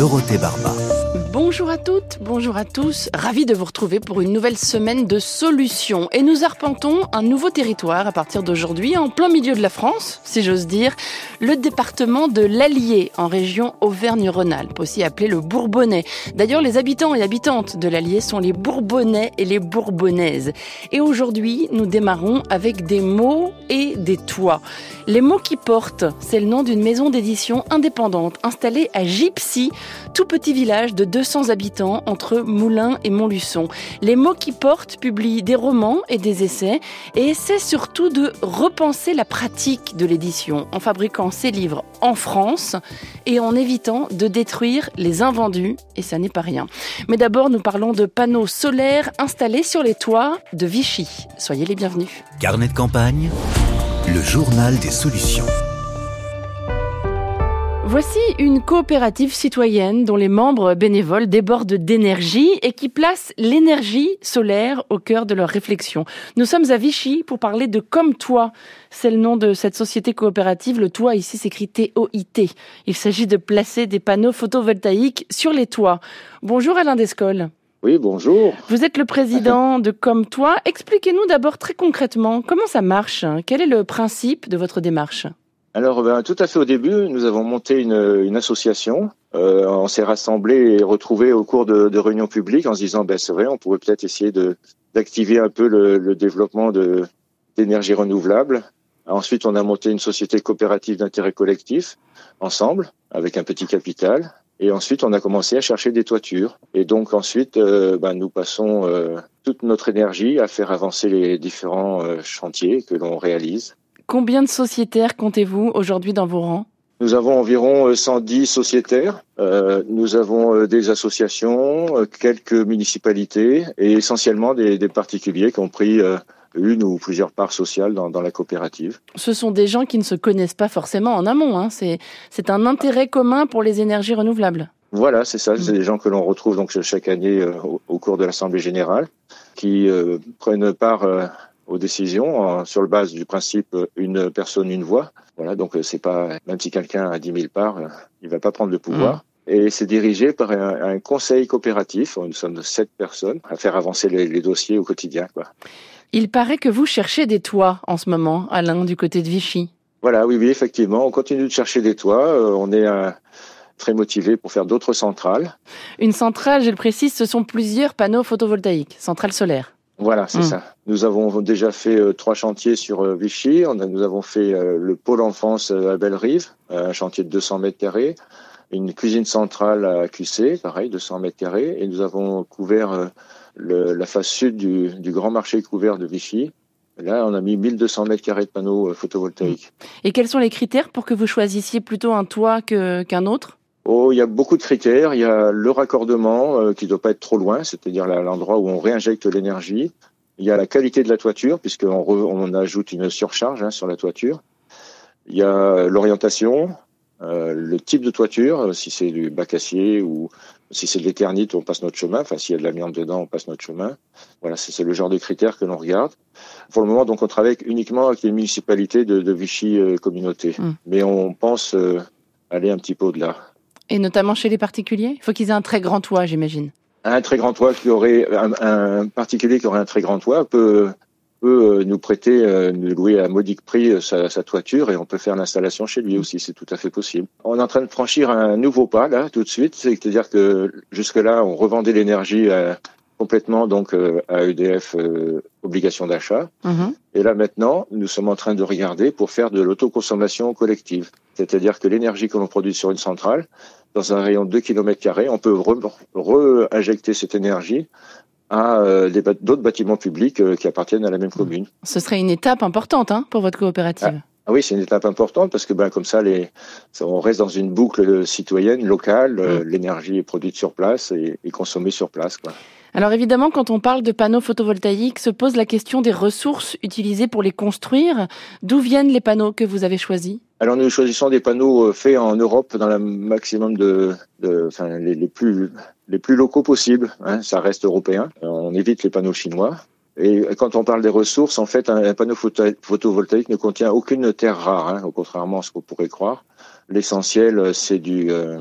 Dorothée Barba. Bonjour à toutes, bonjour à tous. Ravi de vous retrouver pour une nouvelle semaine de solutions. Et nous arpentons un nouveau territoire à partir d'aujourd'hui, en plein milieu de la France, si j'ose dire, le département de l'Allier, en région Auvergne-Rhône-Alpes, aussi appelé le Bourbonnais. D'ailleurs, les habitants et habitantes de l'Allier sont les Bourbonnais et les Bourbonnaises. Et aujourd'hui, nous démarrons avec des mots et des toits. Les mots qui portent, c'est le nom d'une maison d'édition indépendante installée à Gypsy, tout petit village de 200 habitants entre Moulins et Montluçon. Les mots qui portent publient des romans et des essais et essaient surtout de repenser la pratique de l'édition en fabriquant ces livres en France et en évitant de détruire les invendus, et ça n'est pas rien. Mais d'abord, nous parlons de panneaux solaires installés sur les toits de Vichy. Soyez les bienvenus. Carnet de campagne, le journal des solutions. Voici une coopérative citoyenne dont les membres bénévoles débordent d'énergie et qui place l'énergie solaire au cœur de leur réflexion. Nous sommes à Vichy pour parler de Comme Toi. C'est le nom de cette société coopérative. Le toit ici s'écrit T-O-I-T. Il s'agit de placer des panneaux photovoltaïques sur les toits. Bonjour Alain Descoles. Oui, bonjour. Vous êtes le président de Comme Toi. Expliquez-nous d'abord très concrètement comment ça marche. Quel est le principe de votre démarche? Alors, ben, tout à fait au début, nous avons monté une, une association. Euh, on s'est rassemblés et retrouvés au cours de, de réunions publiques en se disant, ben, c'est vrai, on pourrait peut-être essayer de d'activer un peu le, le développement de d'énergie renouvelable. Ensuite, on a monté une société coopérative d'intérêt collectif ensemble, avec un petit capital. Et ensuite, on a commencé à chercher des toitures. Et donc ensuite, euh, ben, nous passons euh, toute notre énergie à faire avancer les différents euh, chantiers que l'on réalise. Combien de sociétaires comptez-vous aujourd'hui dans vos rangs? Nous avons environ 110 sociétaires. Euh, nous avons euh, des associations, euh, quelques municipalités et essentiellement des, des particuliers qui ont pris euh, une ou plusieurs parts sociales dans, dans, la coopérative. Ce sont des gens qui ne se connaissent pas forcément en amont. Hein. C'est un intérêt commun pour les énergies renouvelables. Voilà, c'est ça. C'est des gens que l'on retrouve donc chaque année au, au, cours de l'Assemblée générale, qui prennent part aux décisions sur le base du principe une personne une voix. Voilà, donc c'est pas même si quelqu'un a 10 000 parts, il va pas prendre le pouvoir. Mmh. Et c'est dirigé par un, un, conseil coopératif. Nous sommes sept personnes à faire avancer les, les dossiers au quotidien. Quoi. Il paraît que vous cherchez des toits en ce moment, Alain, du côté de Vichy. Voilà, oui, oui, effectivement, on continue de chercher des toits. Euh, on est très motivé pour faire d'autres centrales. Une centrale, je le précise, ce sont plusieurs panneaux photovoltaïques, centrales solaires. Voilà, c'est mmh. ça. Nous avons déjà fait euh, trois chantiers sur euh, Vichy. On a, nous avons fait euh, le pôle enfance à Bellerive, un chantier de 200 mètres carrés, une cuisine centrale à QC, pareil, 200 mètres carrés, et nous avons couvert le, la face sud du, du, grand marché couvert de Vichy. Là, on a mis 1200 mètres carrés de panneaux photovoltaïques. Et quels sont les critères pour que vous choisissiez plutôt un toit qu'un qu autre? Oh, il y a beaucoup de critères. Il y a le raccordement euh, qui ne doit pas être trop loin, c'est-à-dire l'endroit où on réinjecte l'énergie. Il y a la qualité de la toiture, puisqu'on on ajoute une surcharge hein, sur la toiture. Il y a l'orientation, euh, le type de toiture, si c'est du bac acier ou si c'est de l'éternite, on passe notre chemin. Enfin, s'il y a de l'amiante dedans, on passe notre chemin. Voilà, c'est le genre de critères que l'on regarde. Pour le moment, donc, on travaille uniquement avec les municipalités de, de Vichy euh, Communauté. Mmh. Mais on pense euh, aller un petit peu au-delà. Et notamment chez les particuliers? Il faut qu'ils aient un très grand toit, j'imagine. Un très grand toit qui aurait un, un, particulier qui aurait un très grand toit peut peut nous prêter, euh, nous louer à modique prix sa, sa, toiture et on peut faire l'installation chez lui aussi, c'est tout à fait possible. On est en train de franchir un nouveau pas là tout de suite, c'est-à-dire que jusque là on revendait l'énergie à, complètement donc euh, à EDF euh, obligation d'achat. Mmh. Et là maintenant, nous sommes en train de regarder pour faire de l'autoconsommation collective. C'est-à-dire que l'énergie que l'on produit sur une centrale, dans un rayon de 2 km, on peut re-injecter cette énergie à euh, d'autres bâtiments publics euh, qui appartiennent à la même commune. Ce serait une étape importante hein, pour votre coopérative. Ah. Ah oui, c'est une étape importante parce que ben, comme ça, les, on reste dans une boucle citoyenne, locale. Euh, mm. L'énergie est produite sur place et, et consommée sur place. Quoi. Alors évidemment, quand on parle de panneaux photovoltaïques, se pose la question des ressources utilisées pour les construire. D'où viennent les panneaux que vous avez choisis? Alors nous choisissons des panneaux euh, faits en Europe dans le maximum de, enfin, les, plus les plus locaux possibles. Hein, ça reste européen. On évite les panneaux chinois. Et quand on parle des ressources, en fait, un, panneau photovoltaïque ne contient aucune terre rare, hein, contrairement à ce qu'on pourrait croire. L'essentiel, c'est du, euh,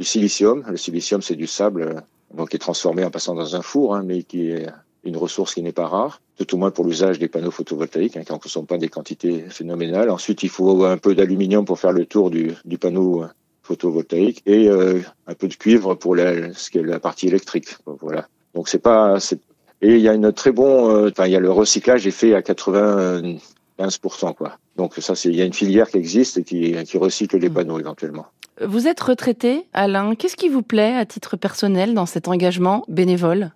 silicium. Le silicium, c'est du sable, euh, donc qui est transformé en passant dans un four, hein, mais qui est une ressource qui n'est pas rare, tout au moins pour l'usage des panneaux photovoltaïques, hein, qui ne consomme pas des quantités phénoménales. Ensuite, il faut un peu d'aluminium pour faire le tour du, du panneau euh, photovoltaïque et euh, un peu de cuivre pour la, ce qui est la partie électrique. Voilà. Donc c'est pas, et il y a une très bon, euh, enfin il y a le recyclage est fait à 95%, quoi. Donc ça il y a une filière qui existe et qui, qui recycle les mmh. panneaux éventuellement. Vous êtes retraité, Alain. Qu'est-ce qui vous plaît à titre personnel dans cet engagement bénévole?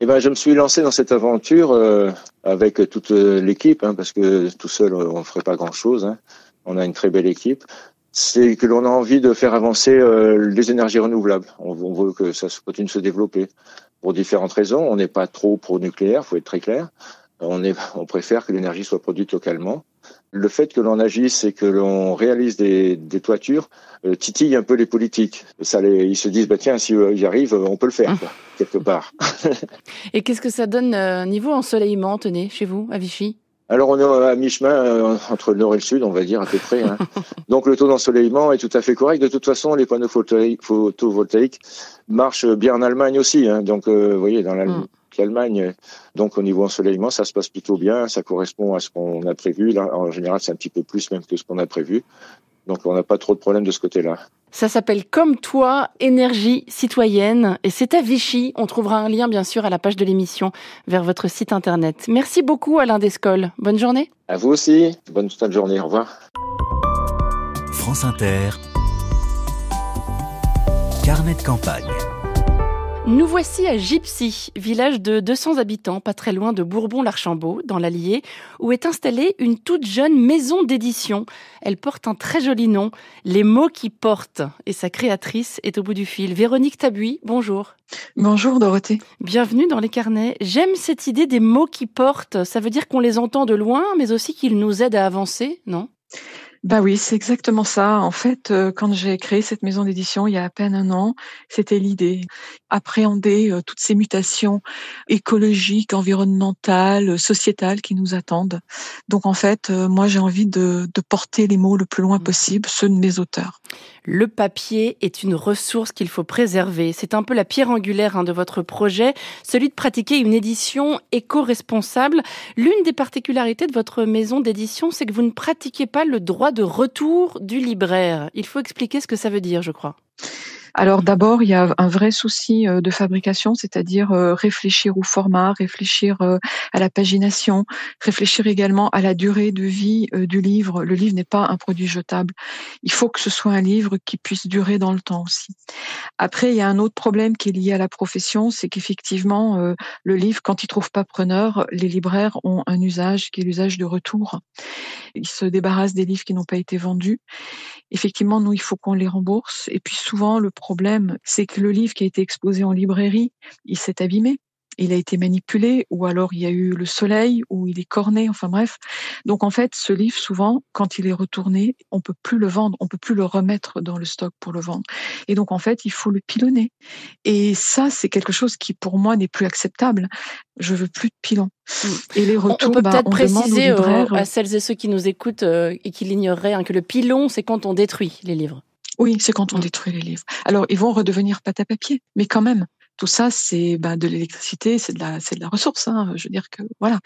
Eh ben, je me suis lancé dans cette aventure euh, avec toute euh, l'équipe, hein, parce que tout seul, on ne ferait pas grand-chose. Hein. On a une très belle équipe. C'est que l'on a envie de faire avancer euh, les énergies renouvelables. On, on, veut que ça continue de se développer pour différentes raisons. On n'est pas trop pro-nucléaire, faut être très clair. On, est, on préfère que l'énergie soit produite localement le fait que l'on agisse et que l'on réalise des, des toitures euh, titille un peu les politiques. Ça les, ils se disent, bah tiens, si euh, y arrive, on peut le faire, quoi, quelque part. et qu'est-ce que ça donne euh, niveau ensoleillement, tenez, chez vous, à Vichy? Alors on est à mi-chemin euh, entre le nord et le sud, on va dire à peu près. Hein. Donc le taux d'ensoleillement est tout à fait correct. De toute façon, les panneaux photovoltaïques marchent bien en Allemagne aussi. Hein. Donc euh, vous voyez, dans l'Allemagne, mm. L'Allemagne. Donc au niveau ensoleillement, ça se passe plutôt bien, ça correspond à ce qu'on a prévu. Là, en général, c'est un petit peu plus même que ce qu'on a prévu. Donc on n'a pas trop de problèmes de ce côté-là. Ça s'appelle Comme toi, énergie citoyenne. Et c'est à Vichy. On trouvera un lien, bien sûr, à la page de l'émission vers votre site internet. Merci beaucoup, Alain Descoles. Bonne journée. À vous aussi. Bonne fin de journée. Au revoir. France Inter. Carnet de campagne. Nous voici à Gypsy, village de 200 habitants, pas très loin de Bourbon-l'Archambault, dans l'Allier, où est installée une toute jeune maison d'édition. Elle porte un très joli nom, Les mots qui portent. Et sa créatrice est au bout du fil. Véronique Tabuy, bonjour. Bonjour Dorothée. Bienvenue dans les carnets. J'aime cette idée des mots qui portent. Ça veut dire qu'on les entend de loin, mais aussi qu'ils nous aident à avancer, non? Bah oui, c'est exactement ça. En fait, euh, quand j'ai créé cette maison d'édition il y a à peine un an, c'était l'idée appréhender euh, toutes ces mutations écologiques, environnementales, sociétales qui nous attendent. Donc en fait, euh, moi j'ai envie de, de porter les mots le plus loin mmh. possible, ceux de mes auteurs. Le papier est une ressource qu'il faut préserver. C'est un peu la pierre angulaire hein, de votre projet, celui de pratiquer une édition éco-responsable. L'une des particularités de votre maison d'édition, c'est que vous ne pratiquez pas le droit de retour du libraire. Il faut expliquer ce que ça veut dire, je crois. Alors d'abord, il y a un vrai souci euh, de fabrication, c'est-à-dire euh, réfléchir au format, réfléchir euh, à la pagination, réfléchir également à la durée de vie du livre. Le livre n'est pas un produit jetable. Il faut que ce soit un livre qui puisse durer dans le temps aussi. Après, il y a un autre problème qui est lié à la profession, c'est qu'effectivement, le livre, quand il trouve pas preneur, les libraires ont un usage qui est l'usage de retour. Ils se débarrassent des livres qui n'ont pas été vendus. Effectivement, nous, il faut qu'on les rembourse. Et puis souvent, le problème, c'est que le livre qui a été exposé en librairie, il s'est abîmé il a été manipulé, ou alors il y a eu le soleil, ou il est corné, enfin bref. Donc en fait, ce livre, souvent, quand il est retourné, on peut plus le vendre, on peut plus le remettre dans le stock pour le vendre. Et donc en fait, il faut le pilonner. Et ça, c'est quelque chose qui pour moi n'est plus acceptable. Je veux plus de pilon. Hmm. Et les retours, on peut bah, peut-être préciser à celles et ceux qui nous écoutent euh, et qui l'ignoreraient hein, que le pilon, c'est quand on détruit les livres. Oui, c'est quand on détruit les livres. Alors, ils vont redevenir pâte à papier, mais quand même, tout ça, c'est bah, de l'électricité, c'est de la, de la ressource. Hein. Je veux dire que voilà.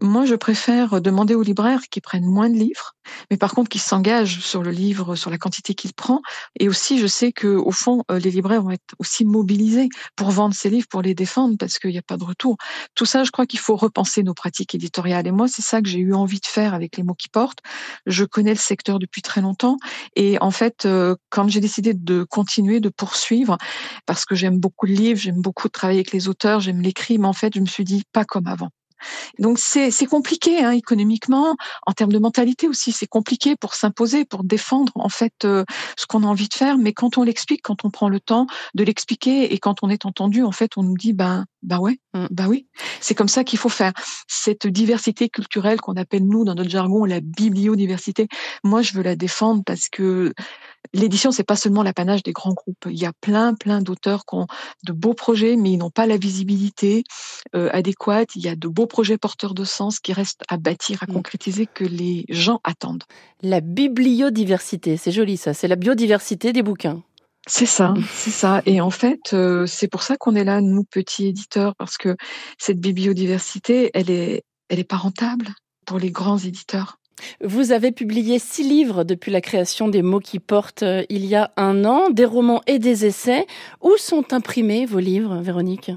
Moi, je préfère demander aux libraires qui prennent moins de livres, mais par contre qui s'engagent sur le livre, sur la quantité qu'il prend. Et aussi, je sais que au fond, euh, les libraires vont être aussi mobilisés pour vendre ces livres, pour les défendre, parce qu'il n'y a pas de retour. Tout ça, je crois qu'il faut repenser nos pratiques éditoriales. Et moi, c'est ça que j'ai eu envie de faire avec les mots qui portent. Je connais le secteur depuis très longtemps, et en fait, euh, quand j'ai décidé de continuer, de poursuivre, parce que j'aime beaucoup le livre, beaucoup travailler avec les auteurs, j'aime l'écrit, mais en fait, je me suis dit pas comme avant. Donc c'est compliqué hein, économiquement, en termes de mentalité aussi, c'est compliqué pour s'imposer, pour défendre en fait euh, ce qu'on a envie de faire. Mais quand on l'explique, quand on prend le temps de l'expliquer et quand on est entendu, en fait, on nous dit ben ben ouais, mm. ben oui, c'est comme ça qu'il faut faire. Cette diversité culturelle qu'on appelle nous dans notre jargon la bibliodiversité, moi je veux la défendre parce que l'édition c'est pas seulement l'apanage des grands groupes. Il y a plein plein d'auteurs qui ont de beaux projets, mais ils n'ont pas la visibilité euh, adéquate. Il y a de beaux projets porteurs de sens qui restent à bâtir, à mm. concrétiser, que les gens attendent. La bibliodiversité, c'est joli ça. C'est la biodiversité des bouquins. C'est ça, c'est ça. Et en fait, euh, c'est pour ça qu'on est là, nous petits éditeurs, parce que cette bibliodiversité, elle est, elle est pas rentable pour les grands éditeurs. Vous avez publié six livres depuis la création des mots qui portent euh, il y a un an, des romans et des essais. Où sont imprimés vos livres, Véronique?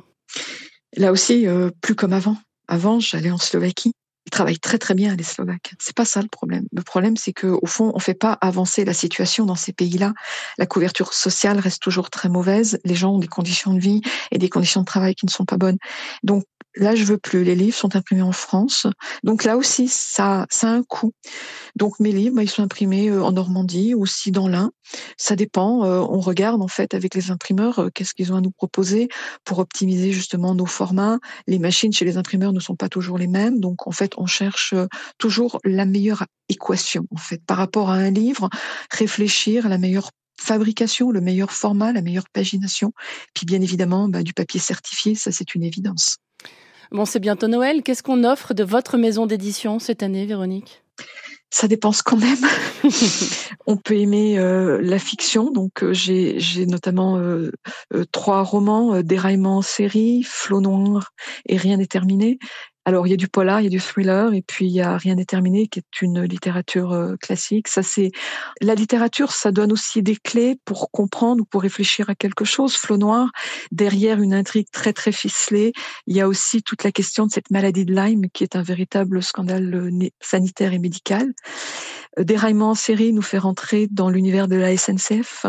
Là aussi, euh, plus comme avant. Avant, j'allais en Slovaquie. Ils travaillent très très bien les Slovaques. C'est pas ça le problème. Le problème, c'est que au fond, on fait pas avancer la situation dans ces pays-là. La couverture sociale reste toujours très mauvaise. Les gens ont des conditions de vie et des conditions de travail qui ne sont pas bonnes. Donc Là, je veux plus. Les livres sont imprimés en France. Donc là aussi, ça, a un coût. Donc mes livres, bah, ils sont imprimés euh, en Normandie, aussi dans l'Ain. Ça dépend. Euh, on regarde en fait avec les imprimeurs euh, qu'est-ce qu'ils ont à nous proposer pour optimiser justement nos formats. Les machines chez les imprimeurs ne sont pas toujours les mêmes. Donc en fait, on cherche toujours la meilleure équation en fait par rapport à un livre. Réfléchir à la meilleure fabrication, le meilleur format, la meilleure pagination, puis bien évidemment bah, du papier certifié, ça c'est une évidence. Bon, c'est bientôt Noël. Qu'est-ce qu'on offre de votre maison d'édition cette année, Véronique? Ça dépense quand même. on peut aimer euh, la fiction, donc euh, j'ai notamment euh, trois romans, Déraillement en série, Flot noir et Rien n'est terminé. Alors il y a du polar, il y a du thriller, et puis il y a Rien n'est terminé, qui est une littérature euh, classique. Ça c'est la littérature, ça donne aussi des clés pour comprendre ou pour réfléchir à quelque chose. Flot noir, derrière une intrigue très très ficelée, il y a aussi toute la question de cette maladie de Lyme, qui est un véritable scandale euh, sanitaire et médical. Euh, Déraillement en série nous fait rentrer dans l'univers de la SNCF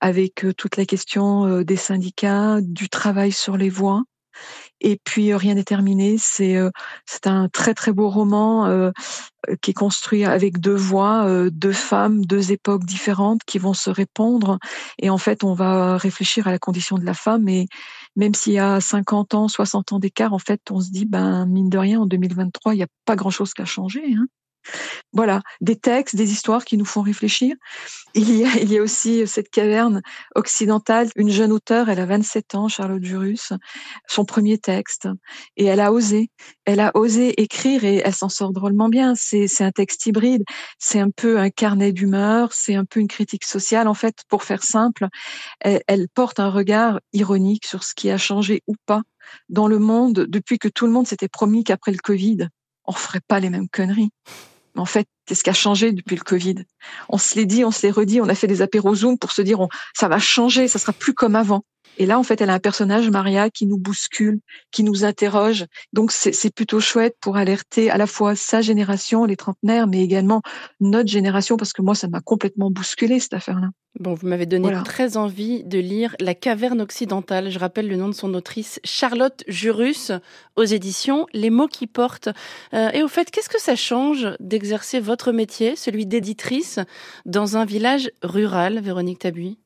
avec toute la question des syndicats, du travail sur les voies. Et puis euh, Rien n'est terminé, c'est euh, c'est un très très beau roman euh, qui est construit avec deux voix, deux femmes, deux époques différentes qui vont se répondre. Et en fait, on va réfléchir à la condition de la femme. Et même s'il y a 50 ans, 60 ans d'écart, en fait, on se dit, ben mine de rien, en 2023, il n'y a pas grand-chose qui a changé. Hein. Voilà, des textes, des histoires qui nous font réfléchir. Il y a, il y a aussi cette caverne occidentale. Une jeune auteure, elle a 27 ans, Charlotte Jurus, son premier texte. Et elle a osé. Elle a osé écrire et elle s'en sort drôlement bien. C'est, un texte hybride. C'est un peu un carnet d'humeur. C'est un peu une critique sociale. En fait, pour faire simple, elle, elle porte un regard ironique sur ce qui a changé ou pas dans le monde depuis que tout le monde s'était promis qu'après le Covid, on ferait pas les mêmes conneries en fait, qu'est-ce qui a changé depuis le Covid On se l'est dit, on se l'est redit, on a fait des apéros Zoom pour se dire on, ça va changer, ça sera plus comme avant. Et là, en fait, elle a un personnage, Maria, qui nous bouscule, qui nous interroge. Donc, c'est plutôt chouette pour alerter à la fois sa génération, les trentenaires, mais également notre génération, parce que moi, ça m'a complètement bousculé cette affaire-là. Bon, vous m'avez donné très envie de lire La caverne occidentale. Je rappelle le nom de son autrice, Charlotte Jurus, aux éditions Les mots qui portent. Euh, et au fait, qu'est-ce que ça change d'exercer votre métier, celui d'éditrice, dans un village rural, Véronique Tabuy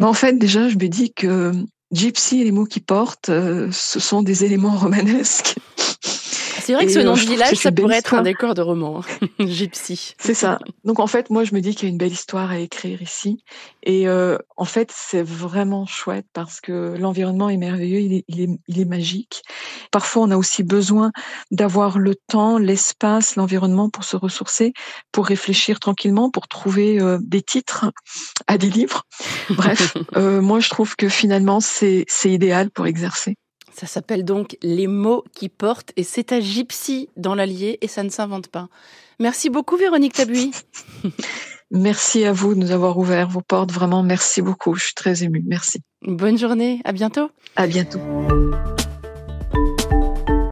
en fait, déjà, je me dis que Gypsy et les mots qui portent, euh, ce sont des éléments romanesques. C'est vrai que ce nom de village, ça pourrait être un décor de roman, hein. Gypsy. C'est ça. Donc en fait, moi, je me dis qu'il y a une belle histoire à écrire ici. Et euh, en fait, c'est vraiment chouette parce que l'environnement est merveilleux, il est, il, est, il est magique. Parfois, on a aussi besoin d'avoir le temps, l'espace, l'environnement pour se ressourcer, pour réfléchir tranquillement, pour trouver euh, des titres à des livres. Bref, euh, moi, je trouve que finalement, c'est idéal pour exercer. Ça s'appelle donc Les mots qui portent et c'est à Gypsy dans l'Allier et ça ne s'invente pas. Merci beaucoup Véronique Tabuy. merci à vous de nous avoir ouvert vos portes. Vraiment, merci beaucoup. Je suis très émue. Merci. Bonne journée. À bientôt. À bientôt.